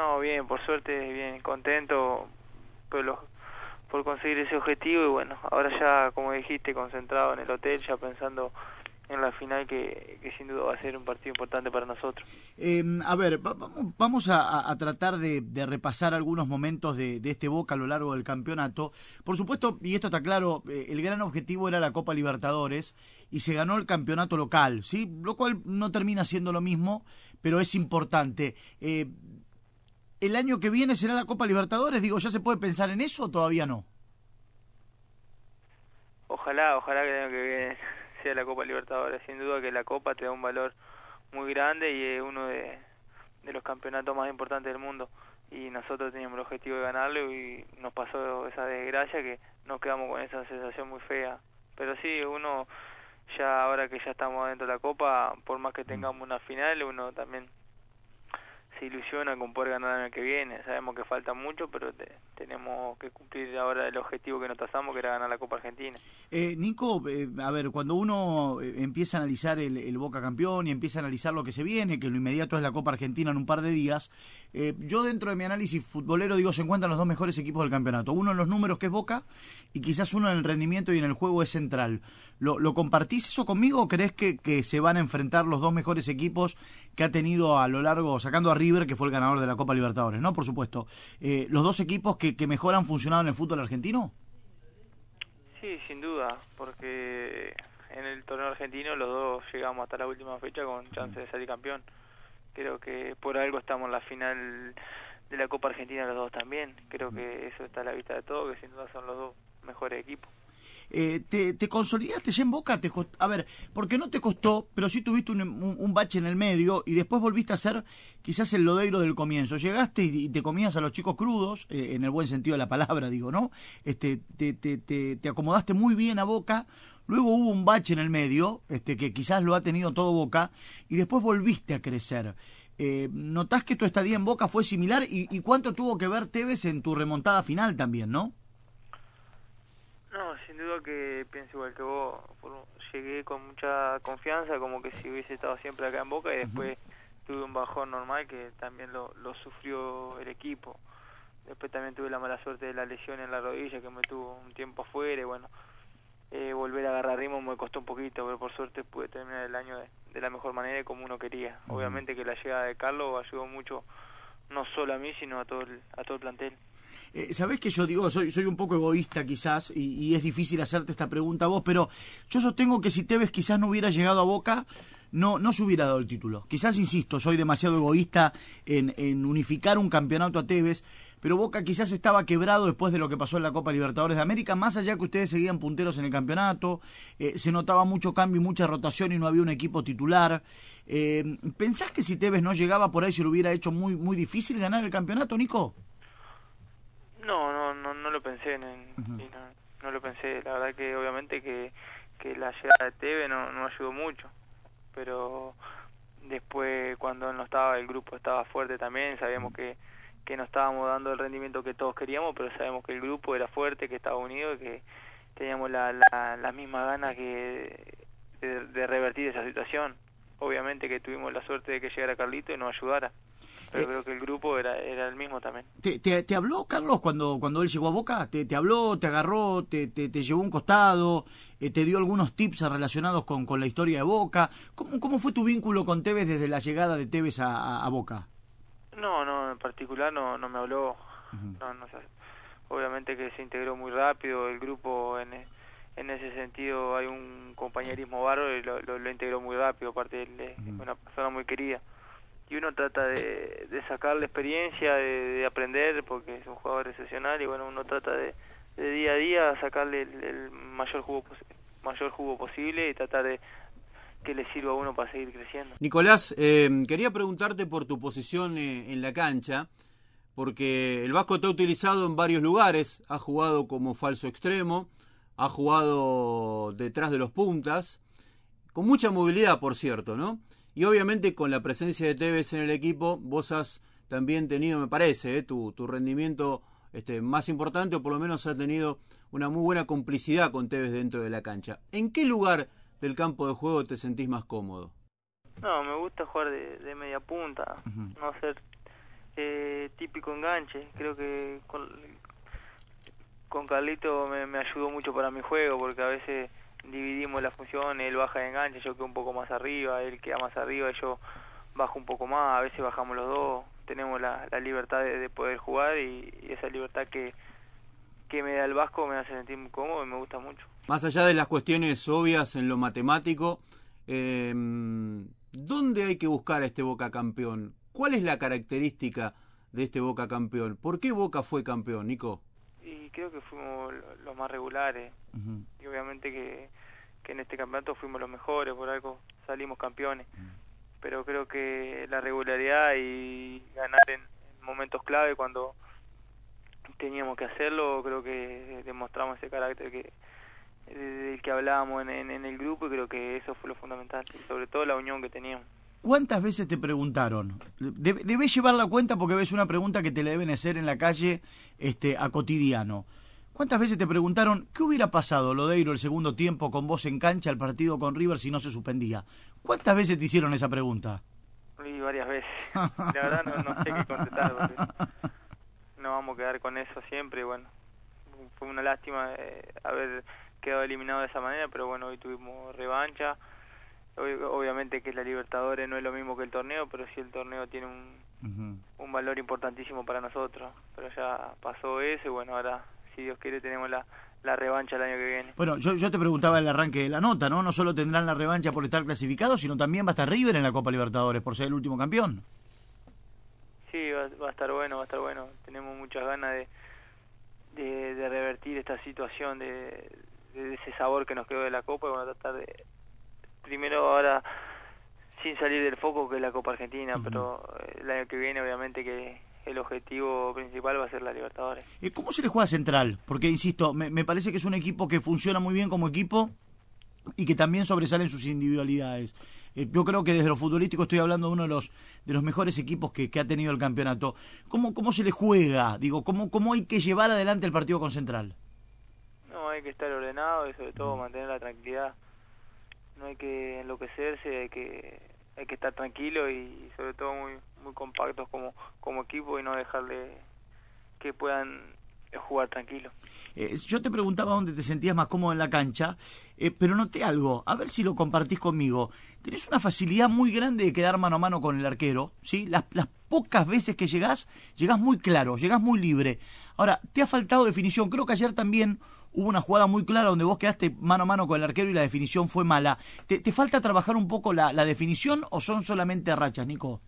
No, bien, por suerte, bien, contento por, los, por conseguir ese objetivo y bueno, ahora ya, como dijiste, concentrado en el hotel, ya pensando en la final que, que, sin duda va a ser un partido importante para nosotros. Eh, a ver, vamos a, tratar de, de, repasar algunos momentos de, de, este Boca a lo largo del campeonato. Por supuesto, y esto está claro, eh, el gran objetivo era la Copa Libertadores y se ganó el campeonato local, ¿sí? Lo cual no termina siendo lo mismo, pero es importante. Eh, ¿El año que viene será la Copa Libertadores? Digo, ¿ya se puede pensar en eso o todavía no? Ojalá, ojalá que el año que viene sea la Copa Libertadores. Sin duda que la Copa te da un valor muy grande y es uno de, de los campeonatos más importantes del mundo. Y nosotros teníamos el objetivo de ganarlo y nos pasó esa desgracia que nos quedamos con esa sensación muy fea. Pero sí, uno ya ahora que ya estamos dentro de la Copa, por más que tengamos una final, uno también se ilusiona con poder ganar el año que viene. Sabemos que falta mucho, pero te, tenemos que cumplir ahora el objetivo que nos trazamos, que era ganar la Copa Argentina. Eh, Nico, eh, a ver, cuando uno eh, empieza a analizar el, Boca campeón y empieza a analizar lo que se viene, que lo inmediato es la Copa Argentina en un par de días, eh, yo dentro de mi análisis futbolero digo, se encuentran los dos mejores equipos del campeonato. Uno en los números, que es Boca, y quizás uno en el rendimiento y en el juego es central. ¿Lo, compartís eso conmigo o crees que, se van a enfrentar los dos mejores equipos que ha tenido a lo largo, sacando a Que fue el ganador de la Copa Libertadores, ¿no? Por supuesto. Eh, ¿Los dos equipos que, que mejor han funcionado en el fútbol argentino? Sí, sin duda, porque en el torneo argentino los dos llegamos hasta la última fecha con chance de salir campeón. Creo que por algo estamos en la final de la Copa Argentina los dos también. Creo que eso está a la vista de todo, que sin duda son los dos mejores equipos. Eh, te, te, consolidaste ya en Boca? Te a ver, porque no te costó, pero sí tuviste un, un, bache en el medio y después volviste a ser quizás el lodeiro del comienzo. Llegaste y, y te comías a los chicos crudos, eh, en el buen sentido de la palabra, digo, ¿no? Este, te, te, te, te acomodaste muy bien a Boca, luego hubo un bache en el medio, este, que quizás lo ha tenido todo Boca, y después volviste a crecer. Eh, ¿Notás que tu estadía en Boca fue similar y, y cuánto tuvo que ver Tevez en tu remontada final también, no? No, sin duda que pienso igual que vos. Llegué con mucha confianza, como que si hubiese estado siempre acá en Boca y después uh -huh. tuve un bajón normal que también lo, lo sufrió el equipo. Después también tuve la mala suerte de la lesión en la rodilla que me tuvo un tiempo afuera y bueno, eh, volver a agarrar ritmo me costó un poquito, pero por suerte pude terminar el año de, de la mejor manera y como uno quería. Uh -huh. Obviamente que la llegada de Carlos ayudó mucho, no solo a mí, sino a todo el, a todo el plantel. Eh, Sabés que yo digo, soy, soy un poco egoísta quizás, y, es difícil hacerte esta pregunta a vos, pero yo sostengo que si Tevez quizás no hubiera llegado a Boca, no, no se hubiera dado el título. Quizás, insisto, soy demasiado egoísta en, en unificar un campeonato a Tevez, pero Boca quizás estaba quebrado después de lo que pasó en la Copa Libertadores de América, más allá que ustedes seguían punteros en el campeonato, eh, se notaba mucho cambio y mucha rotación y no había un equipo titular. Eh, ¿Pensás que si Tevez no llegaba por ahí se lo hubiera hecho muy, muy difícil ganar el campeonato, Nico? Lo pensé, en, uh -huh. no, no, lo pensé. La verdad que obviamente que, que la llegada de Teve no, no ayudó mucho, pero después cuando no estaba el grupo estaba fuerte también, sabíamos que, que no estábamos dando el rendimiento que todos queríamos, pero sabemos que el grupo era fuerte, que estaba unido y que teníamos la, la, la misma gana que de, de revertir esa situación. Obviamente que tuvimos la suerte de que llegara Carlito y nos ayudara pero eh, creo que el grupo era, era el mismo también. ¿Te, te, te habló, Carlos, cuando, cuando él llegó a Boca? ¿Te, te habló, te agarró, te, te, te llevó un costado, eh, te dio algunos tips relacionados con, con la historia de Boca? ¿Cómo, ¿Cómo fue tu vínculo con Tevez desde la llegada de Tevez a, a, a Boca? No, no, en particular no, no me habló. Uh -huh. no, no, obviamente que se integró muy rápido el grupo en, en ese sentido hay un compañerismo bárbaro y lo, lo, lo integró muy rápido, aparte es una persona muy querida y uno trata de, de sacar la experiencia, de, de, aprender, porque es un jugador excepcional y bueno, uno trata de, de día a día sacarle el, el mayor jugo mayor jugo posible y tratar de que le sirva a uno para seguir creciendo. Nicolás, eh, quería preguntarte por tu posición eh, en la cancha, porque el Vasco te ha utilizado en varios lugares, ha jugado como falso extremo, ha jugado detrás de los puntas, con mucha movilidad, por cierto, ¿no? Y obviamente con la presencia de Tevez en el equipo, vos has también tenido, me parece, eh, tu, tu, rendimiento este, más importante, o por lo menos has tenido una muy buena complicidad con Tevez dentro de la cancha. ¿En qué lugar del campo de juego te sentís más cómodo? No, me gusta jugar de, de media punta, uh -huh. no ser Eh, típico enganche, creo que con, con Carlito me, me ayudó mucho para mi juego porque a veces dividimos la función, él baja de enganche, yo quedo un poco más arriba, él queda más arriba, yo bajo un poco más, a veces bajamos los dos, tenemos la, la libertad de, de poder jugar y, y esa libertad que, que me da el Vasco me hace sentir muy cómodo y me gusta mucho. Más allá de las cuestiones obvias en lo matemático, eh, ¿dónde hay que buscar a este Boca campeón? ¿Cuál es la característica de este Boca campeón? ¿Por qué Boca fue campeón, Nico? Y creo que fuimos los más regulares y que, que en este campeonato fuimos los mejores, por algo salimos campeones. Pero creo que la regularidad y ganar en, en momentos clave cuando teníamos que hacerlo, creo que demostramos ese carácter que del que hablábamos en, en, en el grupo y creo que eso fue lo fundamental, y sobre todo la unión que teníamos. ¿Cuántas veces te preguntaron? Debe- Debes llevar la cuenta porque ves una pregunta que te le deben hacer en la calle este, a cotidiano. ¿Cuántas veces te preguntaron qué hubiera pasado, Lodeiro, el segundo tiempo con vos en cancha, el partido con River si no se suspendía? ¿Cuántas veces te hicieron esa pregunta? Y varias veces. La verdad no, no sé qué contestar. no vamos a quedar con eso siempre. Bueno, fue una lástima eh, haber quedado eliminado de esa manera, pero bueno, hoy tuvimos revancha. Ob- obviamente que la Libertadores no es lo mismo que el torneo, pero sí el torneo tiene un, un valor importantísimo para nosotros. Pero ya pasó eso y bueno, ahora, si Dios quiere, tenemos la, la revancha el año que viene. Bueno, yo, yo te preguntaba el arranque de la nota, ¿no? No solo tendrán la revancha por estar clasificados, sino también va a estar River en la Copa Libertadores por ser el último campeón. Sí, va, va a estar bueno, va a estar bueno. Tenemos muchas ganas de, de, de revertir esta situación, de, de ese sabor que nos quedó de la Copa y bueno, tratar de, primero ahora, sin salir del foco que es la Copa Argentina, pero eh, el año que viene obviamente que el objetivo principal va a ser la Libertadores. ¿Cómo se le juega a Central? Porque, insisto, me, me parece que es un equipo que funciona muy bien como equipo y que también sobresalen sus individualidades. Eh, yo creo que desde lo futbolístico estoy hablando de uno de los de los mejores equipos que, que ha tenido el campeonato. ¿Cómo, ¿Cómo se le juega? Digo, ¿cómo, ¿cómo hay que llevar adelante el partido con Central? No, hay que estar ordenado y sobre todo mantener la tranquilidad. No hay que enloquecerse, hay que hay que estar tranquilo y sobre todo muy muy compactos como como equipo y no dejarle que puedan jugar tranquilo. Eh, yo te preguntaba dónde te sentías más cómodo en la cancha, eh, pero noté algo, a ver si lo compartís conmigo. Tenés una facilidad muy grande de quedar mano a mano con el arquero, ¿sí? Las, las pocas veces que llegás, llegás muy claro, llegás muy libre. Ahora, te ha faltado definición. Creo que ayer también hubo una jugada muy clara donde vos quedaste mano a mano con el arquero y la definición fue mala. ¿Te, te falta trabajar un poco la, la definición o son solamente rachas, Nico?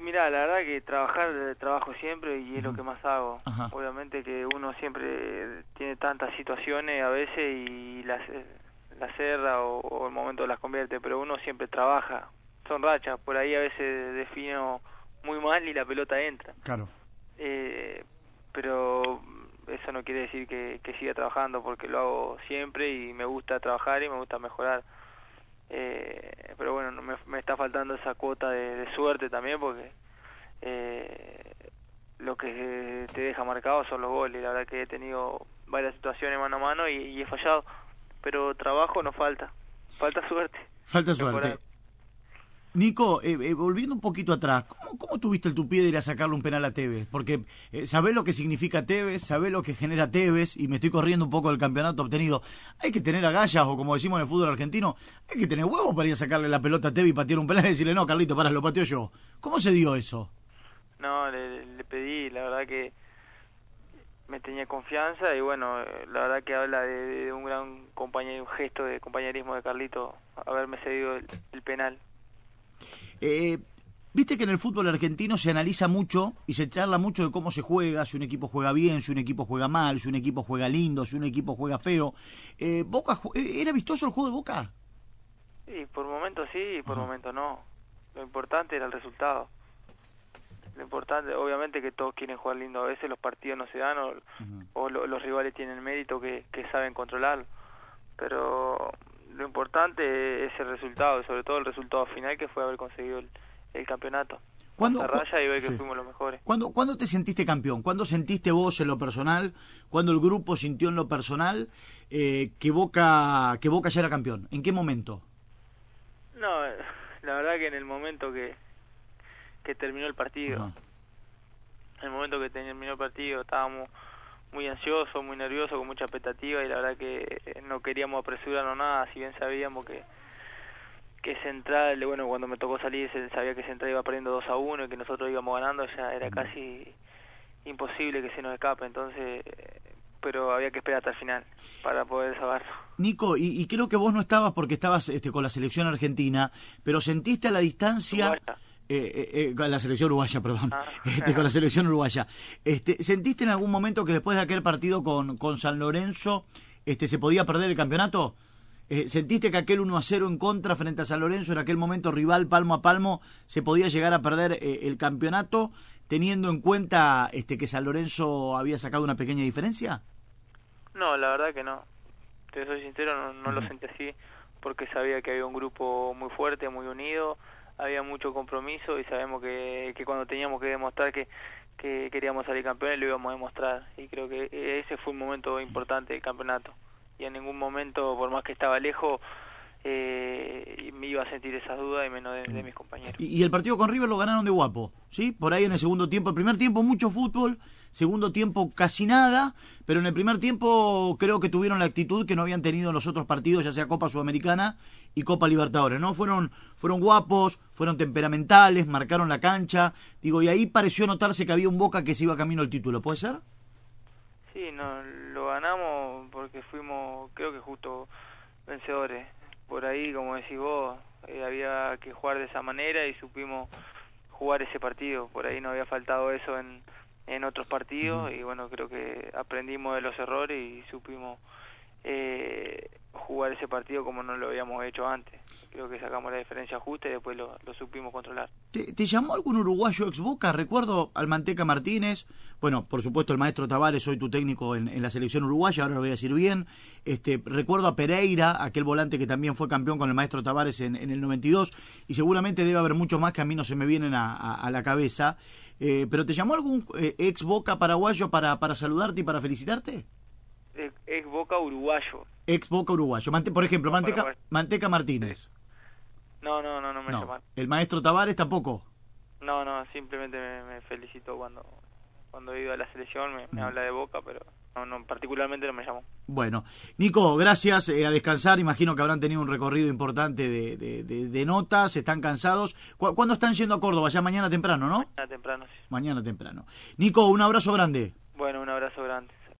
Mira, la verdad que trabajar eh, trabajo siempre y es lo que más hago. Ajá. Obviamente que uno siempre tiene tantas situaciones a veces y las eh, las cerra o, o el momento las convierte, pero uno siempre trabaja. Son rachas, por ahí a veces defino muy mal y la pelota entra. Claro. Eh, pero eso no quiere decir que, que siga trabajando porque lo hago siempre y me gusta trabajar y me gusta mejorar. Eh, pero bueno, no me, me está faltando esa cuota de, de suerte también porque eh, lo que te deja marcado son los goles. La verdad que he tenido varias situaciones mano a mano y, y he fallado, pero trabajo no falta, falta suerte. Falta suerte. Nico, eh, eh, volviendo un poquito atrás, ¿cómo, ¿cómo tuviste el tupí de ir a sacarle un penal a Tevez? Porque eh, sabés lo que significa Tevez, sabés lo que genera Tevez, y me estoy corriendo un poco del campeonato obtenido. Hay que tener agallas, o como decimos en el fútbol argentino, hay que tener huevos para ir a sacarle la pelota a Tevez y patear un penal y decirle, no, Carlito, para, lo pateo yo. ¿Cómo se dio eso? No, le, le pedí, la verdad que me tenía confianza y bueno, la verdad que habla de, un gran compañero, un gesto de compañerismo de Carlito haberme cedido el penal. Eh, Viste que en el fútbol argentino se analiza mucho y se charla mucho de cómo se juega, si un equipo juega bien, si un equipo juega mal, si un equipo juega lindo, si un equipo juega feo. Eh, Boca eh, ¿Era vistoso el juego de Boca? Y por momentos sí y por Ajá. momentos no. Lo importante era el resultado. Lo importante, obviamente que todos quieren jugar lindo, a veces los partidos no se dan o, o lo- los rivales tienen mérito que, que saben controlarlo. Pero lo importante es el resultado, sobre todo el resultado final que fue haber conseguido el, el campeonato. ¿Cuándo, La raya y ver que sí. fuimos los mejores. ¿Cuándo, cuándo te sentiste campeón? ¿Cuándo sentiste vos en lo personal? ¿Cuándo el grupo sintió en lo personal eh, que Boca que Boca ya era campeón? ¿En qué momento? No, eh, la verdad que en el momento que que terminó el partido. En el momento que terminó el partido estábamos muy ansiosos, muy nerviosos, con mucha expectativa y la verdad que no queríamos apresurarnos nada, si bien sabíamos que que Central, bueno, cuando me tocó salir se sabía que Central iba perdiendo 2 a 1 y que nosotros íbamos ganando, ya era casi imposible que se nos escape, entonces, pero había que esperar hasta el final para poder salvarlo. Nico, y, y creo que vos no estabas porque estabas este, con la selección argentina, pero sentiste a la distancia... Eh, eh, eh, con la selección uruguaya, perdón, Ah. este, con la selección uruguaya. Este, ¿Sentiste en algún momento que después de aquel partido con, con San Lorenzo este, se podía perder el campeonato? Eh, ¿Sentiste que aquel 1 a 0 en contra frente a San Lorenzo, en aquel momento rival palmo a palmo, se podía llegar a perder eh, el campeonato, teniendo en cuenta este, que San Lorenzo había sacado una pequeña diferencia? No, la verdad que no. Te soy sincero, no, no lo sentí así porque sabía que había un grupo muy fuerte, muy unido, había mucho compromiso y sabemos que, que cuando teníamos que demostrar que, que queríamos salir campeones lo íbamos a demostrar. Y creo que ese fue un momento importante del campeonato. Y en ningún momento, por más que estaba lejos, eh, me iba a sentir esas dudas y menos de, de mis compañeros. Y, y el partido con River lo ganaron de guapo, ¿sí? Por ahí en el segundo tiempo. El primer tiempo mucho fútbol, segundo tiempo casi nada, pero en el primer tiempo creo que tuvieron la actitud que no habían tenido en los otros partidos, ya sea Copa Sudamericana y Copa Libertadores, ¿no? Fueron, fueron guapos, fueron temperamentales, marcaron la cancha, digo, y ahí pareció notarse que había un Boca que se iba camino al título, ¿puede ser? Sí, no, lo ganamos porque fuimos, creo que justo vencedores. Por ahí, como decís vos, eh, había que jugar de esa manera y supimos jugar ese partido. Por ahí no había faltado eso en, en otros partidos y bueno, creo que aprendimos de los errores y supimos eh, jugar ese partido como no lo habíamos hecho antes. Creo que sacamos la diferencia justa y después lo, lo supimos controlar. ¿Te, te llamó algún uruguayo ex Boca? Recuerdo al Manteca Martínez, bueno, por supuesto el maestro Tavares, soy tu técnico en, en la selección uruguaya, ahora lo voy a decir bien. Este, recuerdo a Pereira, aquel volante que también fue campeón con el maestro Tavares en, en el 92, y seguramente debe haber muchos más que a mí no se me vienen a, a- a la cabeza. Eh, ¿Pero te llamó algún eh, ex Boca paraguayo para, para saludarte y para felicitarte? Es Boca uruguayo. Ex Boca uruguayo. Mante- por ejemplo, Manteca. Manteca Martínez. No, no, no, no me No. llamaron. El maestro Tavares tampoco. No, no, simplemente me, me felicitó cuando cuando he ido a la selección, me, me Mm. habla de Boca, pero no, no, particularmente no me llamó. Bueno, Nico, gracias eh, a descansar. Imagino que habrán tenido un recorrido importante de, de- de- de notas, están cansados. ¿Cu- ¿Cuándo están yendo a Córdoba? Ya mañana temprano, ¿no? Mañana temprano, sí. Mañana temprano. Nico, un abrazo grande. Bueno, un abrazo grande.